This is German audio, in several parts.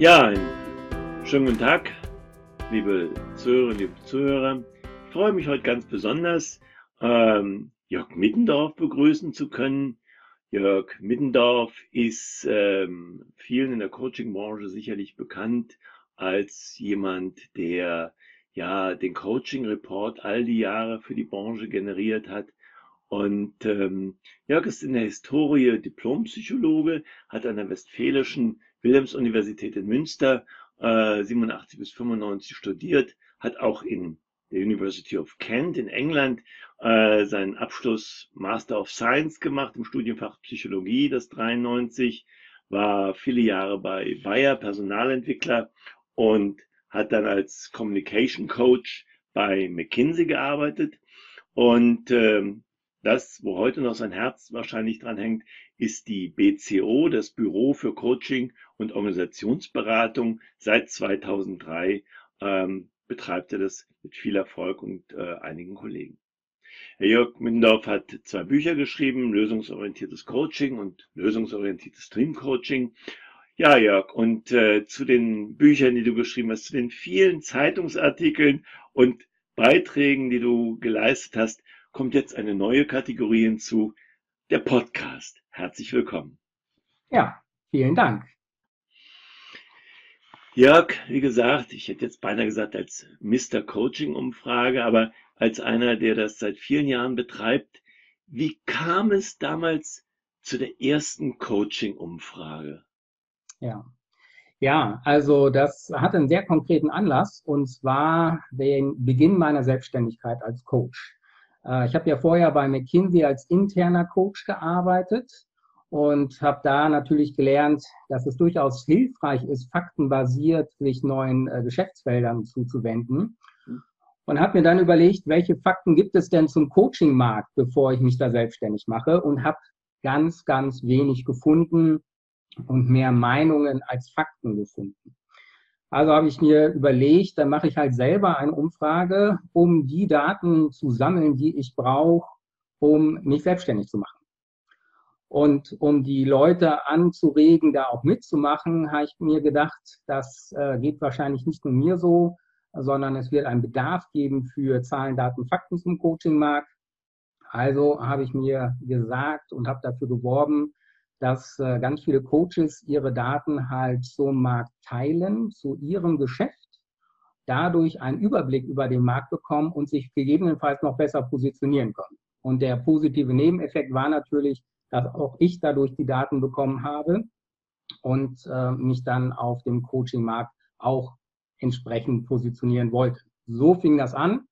Ja, schönen guten Tag, liebe Zuhörerinnen, liebe Zuhörer. Ich freue mich heute ganz besonders, ähm, Jörg Mittendorf begrüßen zu können. Jörg Mittendorf ist ähm, vielen in der Coaching-Branche sicherlich bekannt als jemand, der ja den Coaching-Report all die Jahre für die Branche generiert hat. Und ähm, Jörg ist in der Historie Diplompsychologe, hat an der Westfälischen Wilhelms-Universität in Münster äh, 87 bis 95 studiert, hat auch in der University of Kent in England äh, seinen Abschluss Master of Science gemacht im Studienfach Psychologie, das 93, war viele Jahre bei Bayer Personalentwickler und hat dann als Communication Coach bei McKinsey gearbeitet. Und ähm, das, wo heute noch sein Herz wahrscheinlich dran hängt, ist die BCO, das Büro für Coaching und Organisationsberatung. Seit 2003 ähm, betreibt er das mit viel Erfolg und äh, einigen Kollegen. Herr Jörg Mindorf hat zwei Bücher geschrieben, lösungsorientiertes Coaching und lösungsorientiertes Stream Coaching. Ja, Jörg, und äh, zu den Büchern, die du geschrieben hast, zu den vielen Zeitungsartikeln und Beiträgen, die du geleistet hast, kommt jetzt eine neue Kategorie hinzu, der Podcast. Herzlich willkommen. Ja, vielen Dank. Jörg, wie gesagt, ich hätte jetzt beinahe gesagt als Mr. Coaching-Umfrage, aber als einer, der das seit vielen Jahren betreibt, wie kam es damals zu der ersten Coaching-Umfrage? Ja. Ja, also das hatte einen sehr konkreten Anlass und zwar den Beginn meiner Selbstständigkeit als Coach. Äh, ich habe ja vorher bei McKinsey als interner Coach gearbeitet und habe da natürlich gelernt, dass es durchaus hilfreich ist, faktenbasiert sich neuen äh, Geschäftsfeldern zuzuwenden. Und habe mir dann überlegt, welche Fakten gibt es denn zum Coaching-Markt, bevor ich mich da selbstständig mache und habe ganz, ganz wenig gefunden und mehr Meinungen als Fakten gefunden. Also habe ich mir überlegt, dann mache ich halt selber eine Umfrage, um die Daten zu sammeln, die ich brauche, um mich selbstständig zu machen. Und um die Leute anzuregen, da auch mitzumachen, habe ich mir gedacht, das äh, geht wahrscheinlich nicht nur mir so, sondern es wird einen Bedarf geben für Zahlen, Daten, Fakten zum Coachingmarkt. Also habe ich mir gesagt und habe dafür geworben, dass äh, ganz viele Coaches ihre Daten halt zum Markt teilen, zu ihrem Geschäft, dadurch einen Überblick über den Markt bekommen und sich gegebenenfalls noch besser positionieren können. Und der positive Nebeneffekt war natürlich, dass auch ich dadurch die Daten bekommen habe und äh, mich dann auf dem Coaching-Markt auch entsprechend positionieren wollte. So fing das an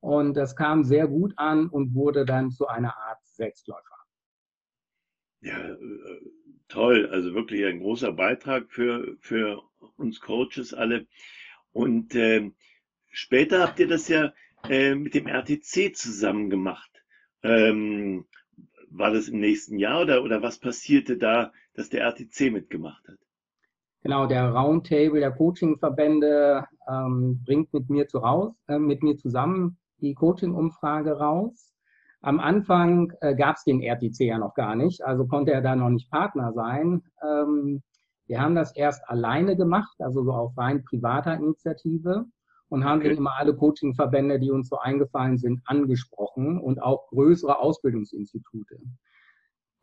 und das kam sehr gut an und wurde dann zu einer Art Selbstläufer. Ja, äh, toll. Also wirklich ein großer Beitrag für, für uns Coaches alle. Und äh, später habt ihr das ja äh, mit dem RTC zusammen gemacht. Ähm, war das im nächsten Jahr oder, oder was passierte da, dass der RTC mitgemacht hat? Genau, der Roundtable der Coachingverbände ähm, bringt mit mir, zu raus, äh, mit mir zusammen die Coaching-Umfrage raus. Am Anfang äh, gab es den RTC ja noch gar nicht, also konnte er da noch nicht Partner sein. Ähm, wir haben das erst alleine gemacht, also so auf rein privater Initiative und haben okay. immer alle Coachingverbände, die uns so eingefallen sind, angesprochen und auch größere Ausbildungsinstitute.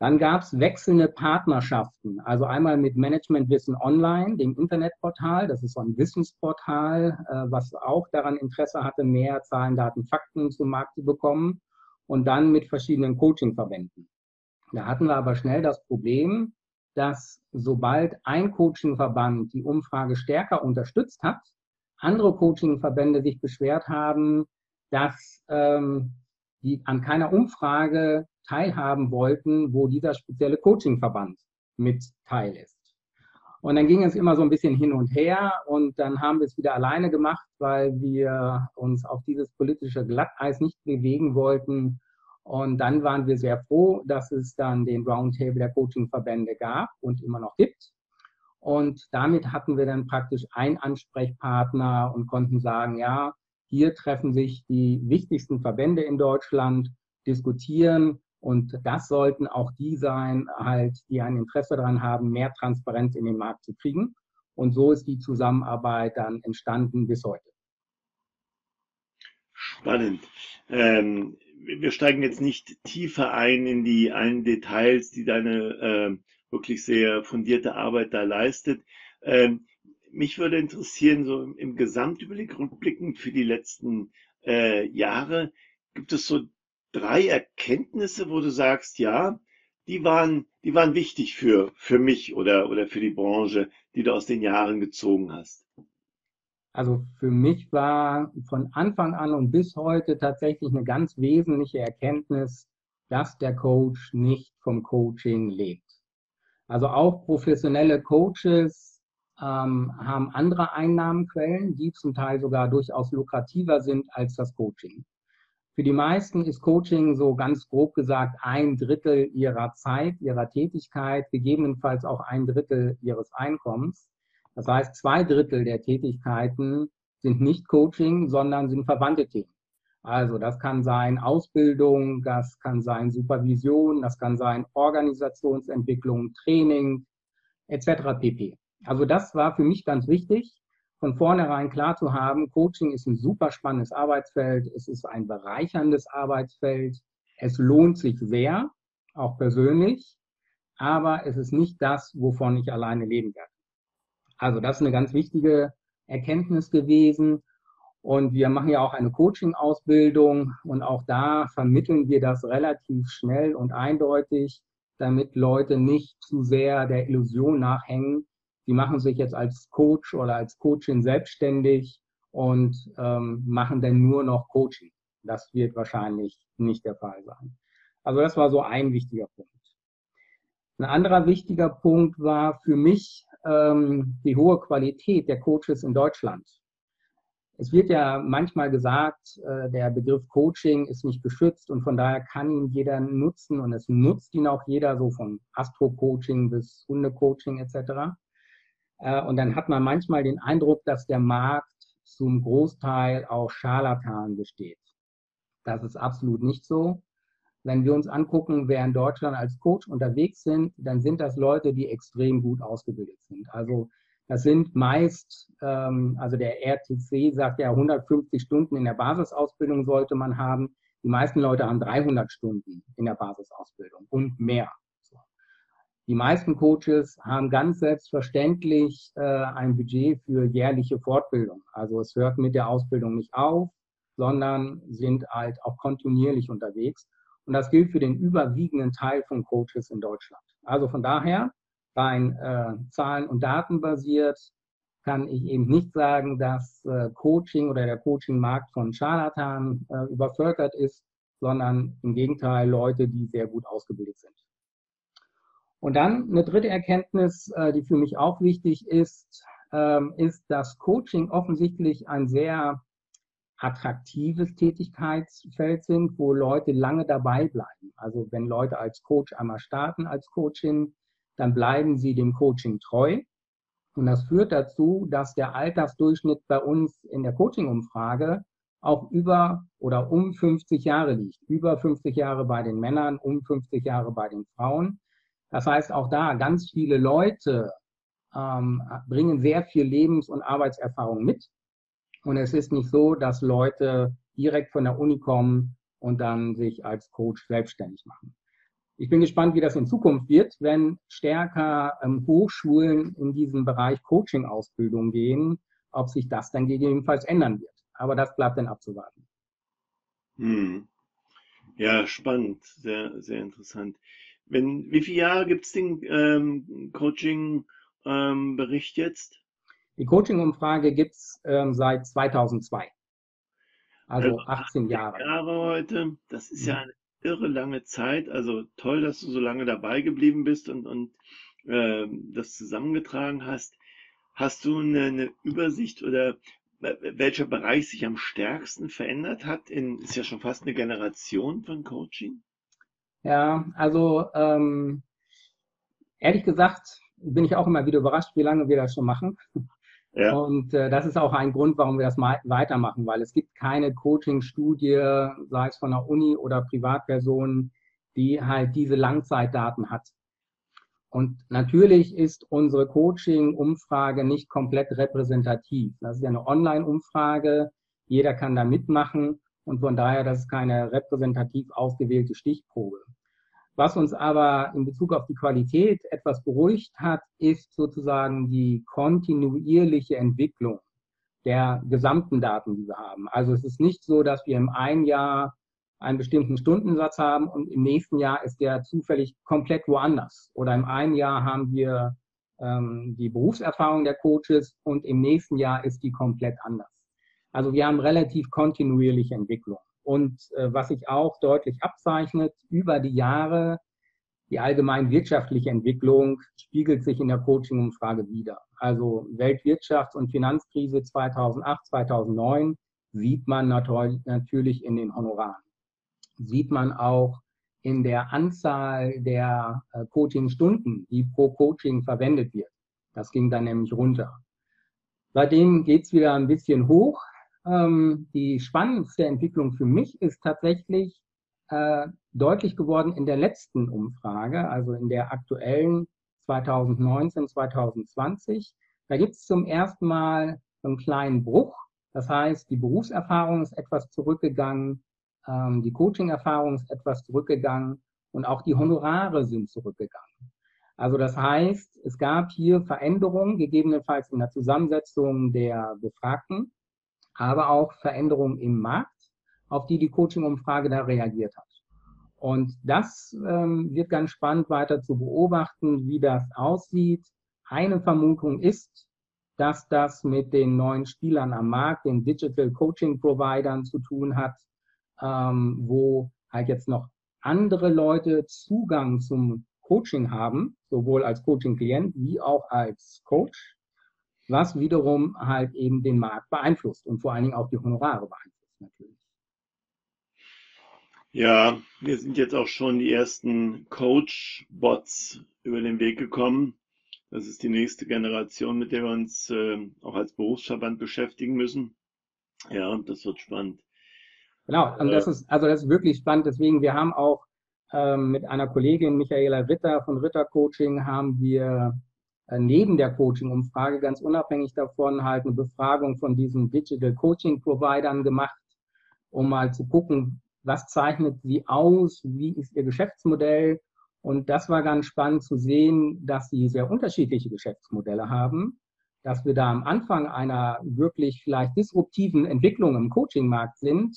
Dann gab es wechselnde Partnerschaften, also einmal mit Managementwissen Online, dem Internetportal, das ist so ein Wissensportal, äh, was auch daran Interesse hatte, mehr Zahlen, Daten, Fakten zum Markt zu bekommen und dann mit verschiedenen Coachingverbänden. Da hatten wir aber schnell das Problem, dass sobald ein Coachingverband die Umfrage stärker unterstützt hat, andere Coachingverbände sich beschwert haben, dass ähm, die an keiner Umfrage teilhaben wollten, wo dieser spezielle Coachingverband mit teil ist. Und dann ging es immer so ein bisschen hin und her und dann haben wir es wieder alleine gemacht, weil wir uns auf dieses politische Glatteis nicht bewegen wollten. Und dann waren wir sehr froh, dass es dann den Roundtable der Coachingverbände gab und immer noch gibt. Und damit hatten wir dann praktisch einen Ansprechpartner und konnten sagen, ja, hier treffen sich die wichtigsten Verbände in Deutschland, diskutieren und das sollten auch die sein, halt, die ein Interesse daran haben, mehr Transparenz in den Markt zu kriegen. Und so ist die Zusammenarbeit dann entstanden bis heute. Spannend. Ähm, wir steigen jetzt nicht tiefer ein in die allen Details, die deine äh, wirklich sehr fundierte Arbeit da leistet. Ähm, mich würde interessieren, so im, Gesamtüberblick rückblickend für die letzten äh, Jahre, gibt es so drei Erkenntnisse, wo du sagst, ja, die waren, die waren wichtig für, für mich oder, oder für die Branche, die du aus den Jahren gezogen hast? Also für mich war von Anfang an und bis heute tatsächlich eine ganz wesentliche Erkenntnis, dass der Coach nicht vom Coaching lebt. Also auch professionelle Coaches ähm, haben andere Einnahmenquellen, die zum Teil sogar durchaus lukrativer sind als das Coaching. Für die meisten ist Coaching so ganz grob gesagt ein Drittel ihrer Zeit, ihrer Tätigkeit, gegebenenfalls auch ein Drittel ihres Einkommens. Das heißt, zwei Drittel der Tätigkeiten sind nicht Coaching, sondern sind verwandte Themen. Also das kann sein Ausbildung, das kann sein Supervision, das kann sein Organisationsentwicklung, Training etc. pp. Also das war für mich ganz wichtig, von vornherein klar zu haben, Coaching ist ein super spannendes Arbeitsfeld, es ist ein bereicherndes Arbeitsfeld, es lohnt sich sehr, auch persönlich, aber es ist nicht das, wovon ich alleine leben werde. Also das ist eine ganz wichtige Erkenntnis gewesen. Und wir machen ja auch eine Coaching-Ausbildung und auch da vermitteln wir das relativ schnell und eindeutig, damit Leute nicht zu sehr der Illusion nachhängen, die machen sich jetzt als Coach oder als Coachin selbstständig und ähm, machen dann nur noch Coaching. Das wird wahrscheinlich nicht der Fall sein. Also das war so ein wichtiger Punkt. Ein anderer wichtiger Punkt war für mich ähm, die hohe Qualität der Coaches in Deutschland. Es wird ja manchmal gesagt, äh, der Begriff Coaching ist nicht geschützt und von daher kann ihn jeder nutzen und es nutzt ihn auch jeder, so von Astro-Coaching bis Hunde-Coaching etc. Äh, und dann hat man manchmal den Eindruck, dass der Markt zum Großteil aus Scharlatanen besteht. Das ist absolut nicht so. Wenn wir uns angucken, wer in Deutschland als Coach unterwegs sind, dann sind das Leute, die extrem gut ausgebildet sind. Also das sind meist, ähm, also der RTC sagt ja 150 Stunden in der Basisausbildung sollte man haben. Die meisten Leute haben 300 Stunden in der Basisausbildung und mehr. Die meisten Coaches haben ganz selbstverständlich äh, ein Budget für jährliche Fortbildung. Also es hört mit der Ausbildung nicht auf, sondern sind halt auch kontinuierlich unterwegs. Und das gilt für den überwiegenden Teil von Coaches in Deutschland. Also von daher, rein äh, Zahlen- und Daten basiert, kann ich eben nicht sagen, dass äh, Coaching oder der Coaching-Markt von Scharlatanen äh, übervölkert ist, sondern im Gegenteil Leute, die sehr gut ausgebildet sind. Und dann eine dritte Erkenntnis, äh, die für mich auch wichtig ist, ähm, ist, dass Coaching offensichtlich ein sehr attraktives Tätigkeitsfeld sind, wo Leute lange dabei bleiben. Also wenn Leute als Coach einmal starten als Coachin, dann bleiben sie dem Coaching treu. Und das führt dazu, dass der Altersdurchschnitt bei uns in der Coaching-Umfrage auch über oder um 50 Jahre liegt. Über 50 Jahre bei den Männern, um 50 Jahre bei den Frauen. Das heißt, auch da ganz viele Leute ähm, bringen sehr viel Lebens- und Arbeitserfahrung mit und es ist nicht so, dass Leute direkt von der Uni kommen und dann sich als Coach selbstständig machen. Ich bin gespannt, wie das in Zukunft wird, wenn stärker ähm, Hochschulen in diesem Bereich Coaching-Ausbildung gehen, ob sich das dann gegebenenfalls ändern wird. Aber das bleibt dann abzuwarten. Hm. Ja, spannend, sehr, sehr interessant. Wenn, wie viele Jahre gibt es den ähm, Coaching-Bericht ähm, jetzt? Die Coaching-Umfrage gibt es ähm, seit 2002. Also 18 also Jahre. Jahre heute, das ist ja mhm. eine irre lange Zeit. Also toll, dass du so lange dabei geblieben bist und, und äh, das zusammengetragen hast. Hast du eine, eine Übersicht oder welcher Bereich sich am stärksten verändert hat? In, ist ja schon fast eine Generation von Coaching. Ja, also ähm, ehrlich gesagt bin ich auch immer wieder überrascht, wie lange wir das schon machen. Ja. Und äh, das ist auch ein Grund, warum wir das weitermachen, weil es gibt keine Coaching-Studie, sei es von der Uni oder Privatpersonen, die halt diese Langzeitdaten hat. Und natürlich ist unsere Coaching-Umfrage nicht komplett repräsentativ. Das ist ja eine Online-Umfrage. Jeder kann da mitmachen. Und von daher, das ist keine repräsentativ ausgewählte Stichprobe. Was uns aber in Bezug auf die Qualität etwas beruhigt hat, ist sozusagen die kontinuierliche Entwicklung der gesamten Daten, die wir haben. Also es ist nicht so, dass wir im einen Jahr einen bestimmten Stundensatz haben und im nächsten Jahr ist der zufällig komplett woanders. Oder im einen Jahr haben wir ähm, die Berufserfahrung der Coaches und im nächsten Jahr ist die komplett anders. Also wir haben relativ kontinuierliche Entwicklung. Und äh, was sich auch deutlich abzeichnet über die Jahre, die allgemein wirtschaftliche Entwicklung spiegelt sich in der Coaching-Umfrage wieder. Also Weltwirtschafts- und Finanzkrise 2008, 2009 sieht man natürlich in den Honoraren. Sieht man auch in der Anzahl der äh, Coaching-Stunden, die pro Coaching verwendet wird. Das ging dann nämlich runter. Seitdem geht es wieder ein bisschen hoch. Ähm, die spannendste Entwicklung für mich ist tatsächlich äh, deutlich geworden in der letzten Umfrage, also in der aktuellen 2019, 2020. Da gibt es zum ersten Mal einen kleinen Bruch. Das heißt, die Berufserfahrung ist etwas zurückgegangen, ähm, die Coaching-Erfahrung ist etwas zurückgegangen und auch die Honorare sind zurückgegangen. Also das heißt, es gab hier Veränderungen, gegebenenfalls in der Zusammensetzung der Befragten aber auch Veränderungen im Markt, auf die die Coaching-Umfrage da reagiert hat. Und das ähm, wird ganz spannend weiter zu beobachten, wie das aussieht. Eine Vermutung ist, dass das mit den neuen Spielern am Markt, den Digital Coaching Providern zu tun hat, ähm, wo halt jetzt noch andere Leute Zugang zum Coaching haben, sowohl als Coaching-Klient wie auch als Coach was wiederum halt eben den Markt beeinflusst und vor allen Dingen auch die Honorare beeinflusst natürlich. Ja, wir sind jetzt auch schon die ersten Coach-Bots über den Weg gekommen. Das ist die nächste Generation, mit der wir uns äh, auch als Berufsverband beschäftigen müssen. Ja, das wird spannend. Genau, und das äh, ist, also das ist wirklich spannend. Deswegen, wir haben auch ähm, mit einer Kollegin, Michaela Ritter von Ritter Coaching, haben wir neben der Coaching-Umfrage ganz unabhängig davon halt eine Befragung von diesen Digital Coaching-Providern gemacht, um mal zu gucken, was zeichnet sie aus, wie ist ihr Geschäftsmodell. Und das war ganz spannend zu sehen, dass sie sehr unterschiedliche Geschäftsmodelle haben, dass wir da am Anfang einer wirklich vielleicht disruptiven Entwicklung im Coaching-Markt sind,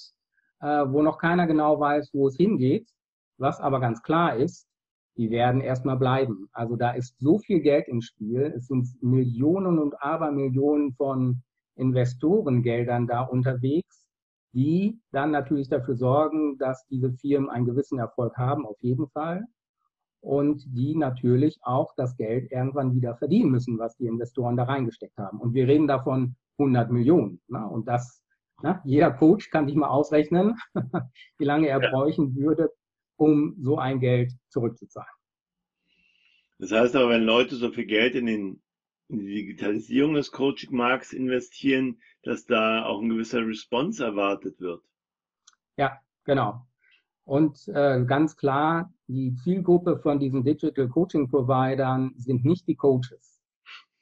äh, wo noch keiner genau weiß, wo es hingeht. Was aber ganz klar ist, die werden erstmal bleiben. Also da ist so viel Geld im Spiel. Es sind Millionen und Abermillionen von Investorengeldern da unterwegs, die dann natürlich dafür sorgen, dass diese Firmen einen gewissen Erfolg haben, auf jeden Fall. Und die natürlich auch das Geld irgendwann wieder verdienen müssen, was die Investoren da reingesteckt haben. Und wir reden davon 100 Millionen. Ne? Und das, ne? jeder Coach kann sich mal ausrechnen, wie lange er ja. bräuchten würde, um so ein Geld zurückzuzahlen. Das heißt aber, wenn Leute so viel Geld in, den, in die Digitalisierung des Coaching-Markts investieren, dass da auch ein gewisser Response erwartet wird. Ja, genau. Und äh, ganz klar, die Zielgruppe von diesen Digital Coaching Providern sind nicht die Coaches.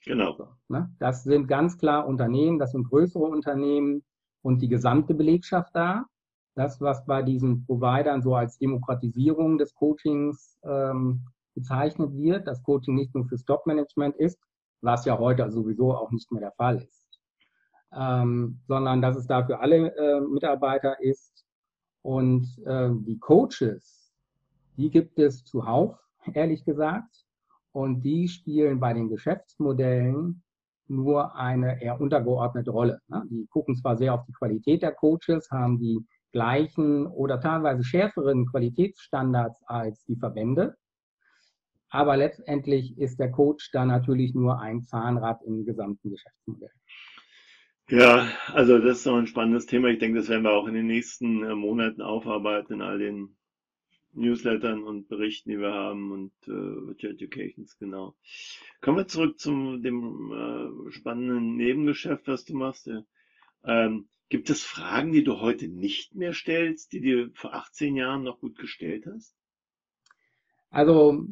Genau. Ne? Das sind ganz klar Unternehmen, das sind größere Unternehmen und die gesamte Belegschaft da das, was bei diesen Providern so als Demokratisierung des Coachings ähm, bezeichnet wird, dass Coaching nicht nur für Stock-Management ist, was ja heute sowieso auch nicht mehr der Fall ist, ähm, sondern dass es da für alle äh, Mitarbeiter ist. Und äh, die Coaches, die gibt es zuhauf, ehrlich gesagt, und die spielen bei den Geschäftsmodellen nur eine eher untergeordnete Rolle. Ne? Die gucken zwar sehr auf die Qualität der Coaches, haben die gleichen oder teilweise schärferen Qualitätsstandards als die Verbände. Aber letztendlich ist der Coach da natürlich nur ein Zahnrad im gesamten Geschäftsmodell. Ja, also das ist auch ein spannendes Thema. Ich denke, das werden wir auch in den nächsten äh, Monaten aufarbeiten in all den Newslettern und Berichten, die wir haben und äh, Educations, genau. Kommen wir zurück zu dem äh, spannenden Nebengeschäft, was du machst. Ähm, Gibt es Fragen, die du heute nicht mehr stellst, die dir vor 18 Jahren noch gut gestellt hast? Also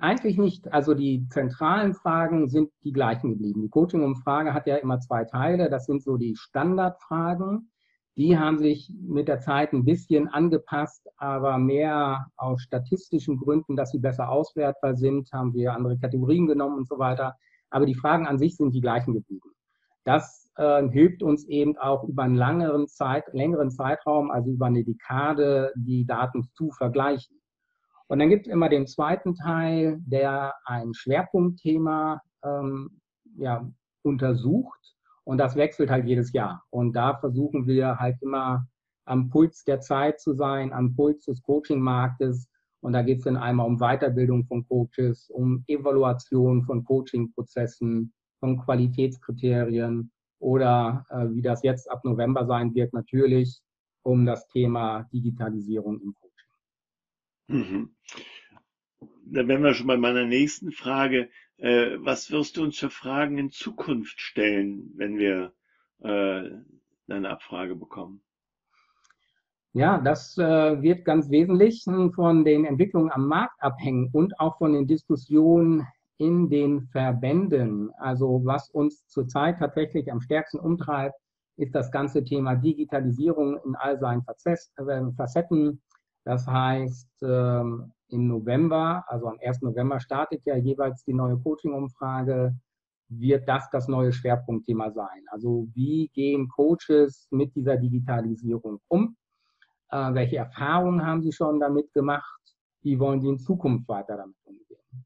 eigentlich nicht. Also die zentralen Fragen sind die gleichen geblieben. Die Coaching-Umfrage hat ja immer zwei Teile. Das sind so die Standardfragen. Die haben sich mit der Zeit ein bisschen angepasst, aber mehr aus statistischen Gründen, dass sie besser auswertbar sind, haben wir andere Kategorien genommen und so weiter. Aber die Fragen an sich sind die gleichen geblieben. Das äh, hilft uns eben auch über einen längeren, Zeit, längeren Zeitraum, also über eine Dekade, die Daten zu vergleichen. Und dann gibt es immer den zweiten Teil, der ein Schwerpunktthema ähm, ja, untersucht. Und das wechselt halt jedes Jahr. Und da versuchen wir halt immer am Puls der Zeit zu sein, am Puls des Coaching-Marktes. Und da geht es dann einmal um Weiterbildung von Coaches, um Evaluation von Coaching-Prozessen, von Qualitätskriterien oder äh, wie das jetzt ab November sein wird, natürlich um das Thema Digitalisierung im Coaching. Mhm. Da wären wir schon bei meiner nächsten Frage. Äh, was wirst du uns für Fragen in Zukunft stellen, wenn wir äh, eine Abfrage bekommen? Ja, das äh, wird ganz wesentlich von den Entwicklungen am Markt abhängen und auch von den Diskussionen in den Verbänden. Also was uns zurzeit tatsächlich am stärksten umtreibt, ist das ganze Thema Digitalisierung in all seinen äh, Facetten. Das heißt, ähm, im November, also am 1. November startet ja jeweils die neue Coaching-Umfrage, wird das das neue Schwerpunktthema sein. Also wie gehen Coaches mit dieser Digitalisierung um? Äh, welche Erfahrungen haben sie schon damit gemacht? Wie wollen sie in Zukunft weiter damit umgehen?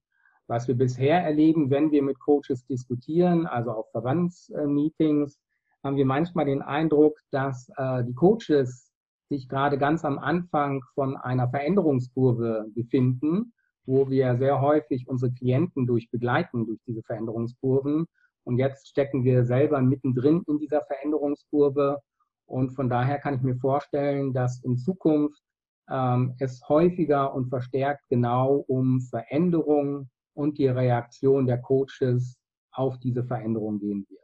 Was wir bisher erleben, wenn wir mit Coaches diskutieren, also auf Verbandsmeetings, haben wir manchmal den Eindruck, dass äh, die Coaches sich gerade ganz am Anfang von einer Veränderungskurve befinden, wo wir sehr häufig unsere Klienten durch begleiten, durch diese Veränderungskurven. Und jetzt stecken wir selber mittendrin in dieser Veränderungskurve. Und von daher kann ich mir vorstellen, dass in Zukunft ähm, es häufiger und verstärkt genau um Veränderung und die Reaktion der Coaches auf diese Veränderung gehen wird.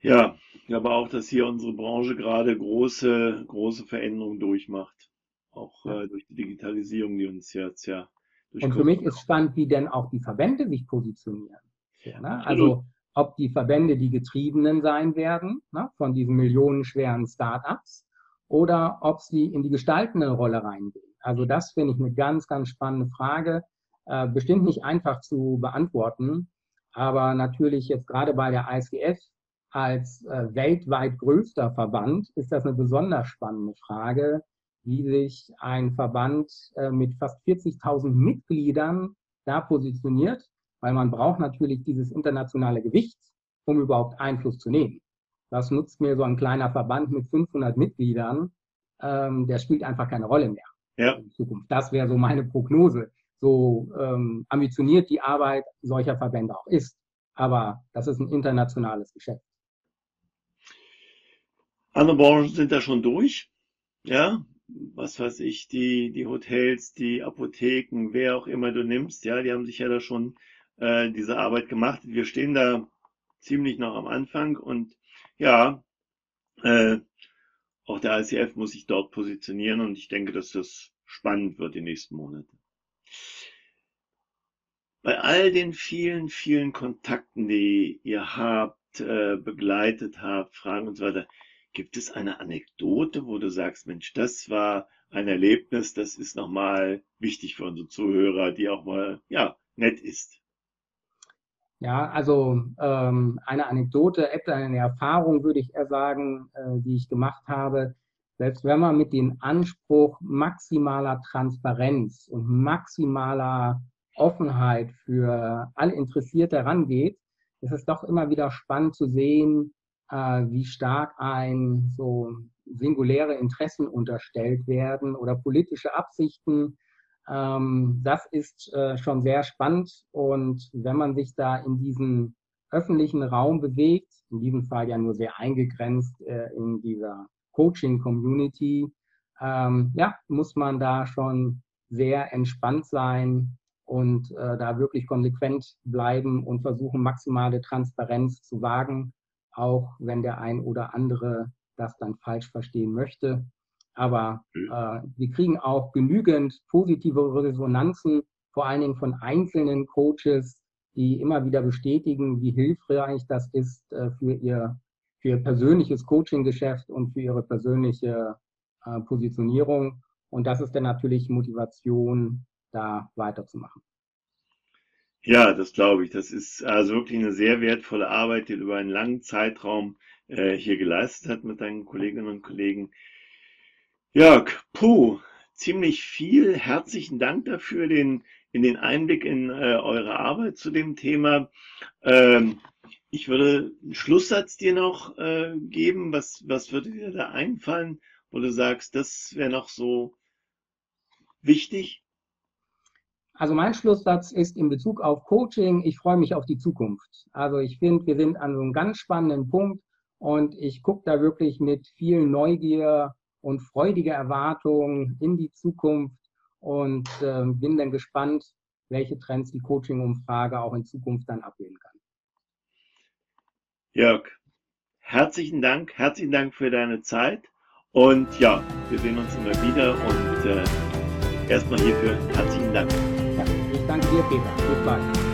Ja, ich glaube auch, dass hier unsere Branche gerade große, große Veränderungen durchmacht. Auch äh, durch die Digitalisierung, die uns jetzt ja durch Und für mich ist spannend, wie denn auch die Verbände sich positionieren. Ja, ne? Also ob die Verbände die Getriebenen sein werden ne, von diesen millionenschweren Startups oder ob sie in die gestaltende Rolle reingehen. Also das finde ich eine ganz, ganz spannende Frage. Äh, bestimmt nicht einfach zu beantworten, aber natürlich jetzt gerade bei der ICF als äh, weltweit größter Verband ist das eine besonders spannende Frage, wie sich ein Verband äh, mit fast 40.000 Mitgliedern da positioniert, weil man braucht natürlich dieses internationale Gewicht, um überhaupt Einfluss zu nehmen. Was nutzt mir so ein kleiner Verband mit 500 Mitgliedern? Ähm, der spielt einfach keine Rolle mehr ja. in Zukunft. Das wäre so meine Prognose so ähm, ambitioniert die Arbeit solcher Verbände auch ist. Aber das ist ein internationales Geschäft. Andere Branchen sind da schon durch. Ja, was weiß ich, die, die Hotels, die Apotheken, wer auch immer du nimmst, ja, die haben sich ja da schon äh, diese Arbeit gemacht. Wir stehen da ziemlich noch am Anfang und ja, äh, auch der ICF muss sich dort positionieren und ich denke, dass das spannend wird die nächsten Monate. Bei all den vielen, vielen Kontakten, die ihr habt, äh, begleitet habt, Fragen und so weiter, gibt es eine Anekdote, wo du sagst, Mensch, das war ein Erlebnis, das ist nochmal wichtig für unsere Zuhörer, die auch mal, ja, nett ist? Ja, also ähm, eine Anekdote, eine Erfahrung würde ich eher sagen, äh, die ich gemacht habe. Selbst wenn man mit dem Anspruch maximaler Transparenz und maximaler Offenheit für alle Interessierte rangeht, ist es doch immer wieder spannend zu sehen, äh, wie stark ein so singuläre Interessen unterstellt werden oder politische Absichten. Ähm, das ist äh, schon sehr spannend und wenn man sich da in diesen öffentlichen Raum bewegt, in diesem Fall ja nur sehr eingegrenzt äh, in dieser Coaching-Community, ähm, ja, muss man da schon sehr entspannt sein und äh, da wirklich konsequent bleiben und versuchen, maximale Transparenz zu wagen, auch wenn der ein oder andere das dann falsch verstehen möchte. Aber mhm. äh, wir kriegen auch genügend positive Resonanzen, vor allen Dingen von einzelnen Coaches, die immer wieder bestätigen, wie hilfreich das ist äh, für ihr für ihr persönliches Coaching-Geschäft und für ihre persönliche äh, Positionierung. Und das ist dann natürlich Motivation, da weiterzumachen. Ja, das glaube ich. Das ist also wirklich eine sehr wertvolle Arbeit, die du über einen langen Zeitraum äh, hier geleistet hast mit deinen Kolleginnen und Kollegen. Jörg, puh, ziemlich viel. Herzlichen Dank dafür, den, in den Einblick in äh, eure Arbeit zu dem Thema. Ähm, ich würde einen Schlusssatz dir noch äh, geben. Was, was würde dir da einfallen, wo du sagst, das wäre noch so wichtig? Also mein Schlusssatz ist in Bezug auf Coaching, ich freue mich auf die Zukunft. Also ich finde, wir sind an einem ganz spannenden Punkt und ich gucke da wirklich mit viel Neugier und freudiger Erwartung in die Zukunft und äh, bin dann gespannt, welche Trends die Coaching-Umfrage auch in Zukunft dann abbilden kann. Jörg, herzlichen Dank, herzlichen Dank für deine Zeit und ja, wir sehen uns immer wieder und äh, erstmal hierfür herzlichen Dank. Ja, ich danke dir, Peter. Bis bald.